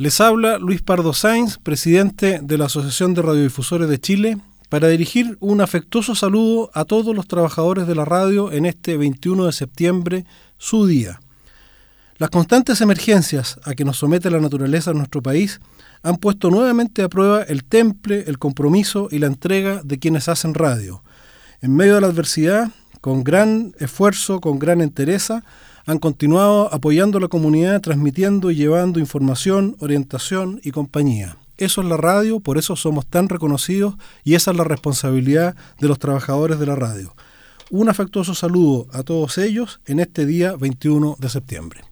Les habla Luis Pardo Sainz, presidente de la Asociación de Radiodifusores de Chile, para dirigir un afectuoso saludo a todos los trabajadores de la radio en este 21 de septiembre, su día. Las constantes emergencias a que nos somete la naturaleza en nuestro país han puesto nuevamente a prueba el temple, el compromiso y la entrega de quienes hacen radio. En medio de la adversidad, con gran esfuerzo, con gran entereza, han continuado apoyando a la comunidad, transmitiendo y llevando información, orientación y compañía. Eso es la radio, por eso somos tan reconocidos y esa es la responsabilidad de los trabajadores de la radio. Un afectuoso saludo a todos ellos en este día 21 de septiembre.